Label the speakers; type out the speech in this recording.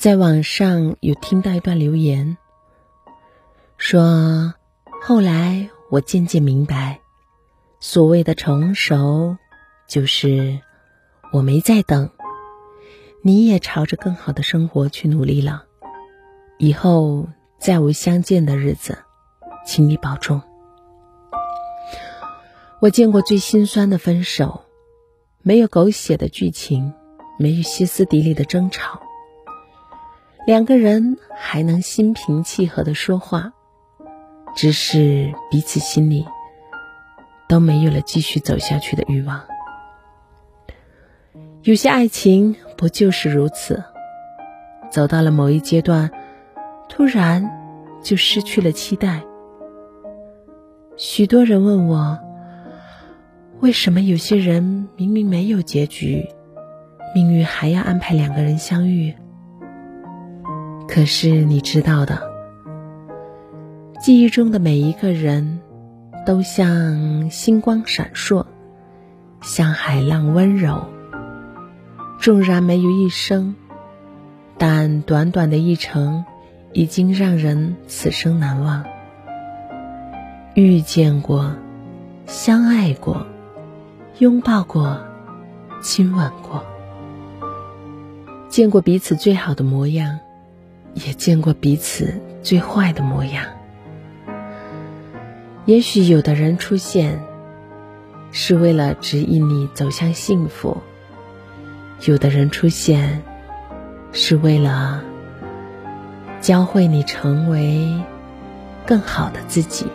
Speaker 1: 在网上有听到一段留言，说后来我渐渐明白，所谓的成熟，就是我没在等，你也朝着更好的生活去努力了。以后再无相见的日子，请你保重。我见过最心酸的分手，没有狗血的剧情，没有歇斯底里的争吵。两个人还能心平气和的说话，只是彼此心里都没有了继续走下去的欲望。有些爱情不就是如此，走到了某一阶段，突然就失去了期待。许多人问我，为什么有些人明明没有结局，命运还要安排两个人相遇？可是你知道的，记忆中的每一个人，都像星光闪烁，像海浪温柔。纵然没有一生，但短短的一程，已经让人此生难忘。遇见过，相爱过，拥抱过，亲吻过，见过彼此最好的模样。也见过彼此最坏的模样。也许有的人出现，是为了指引你走向幸福；有的人出现，是为了教会你成为更好的自己。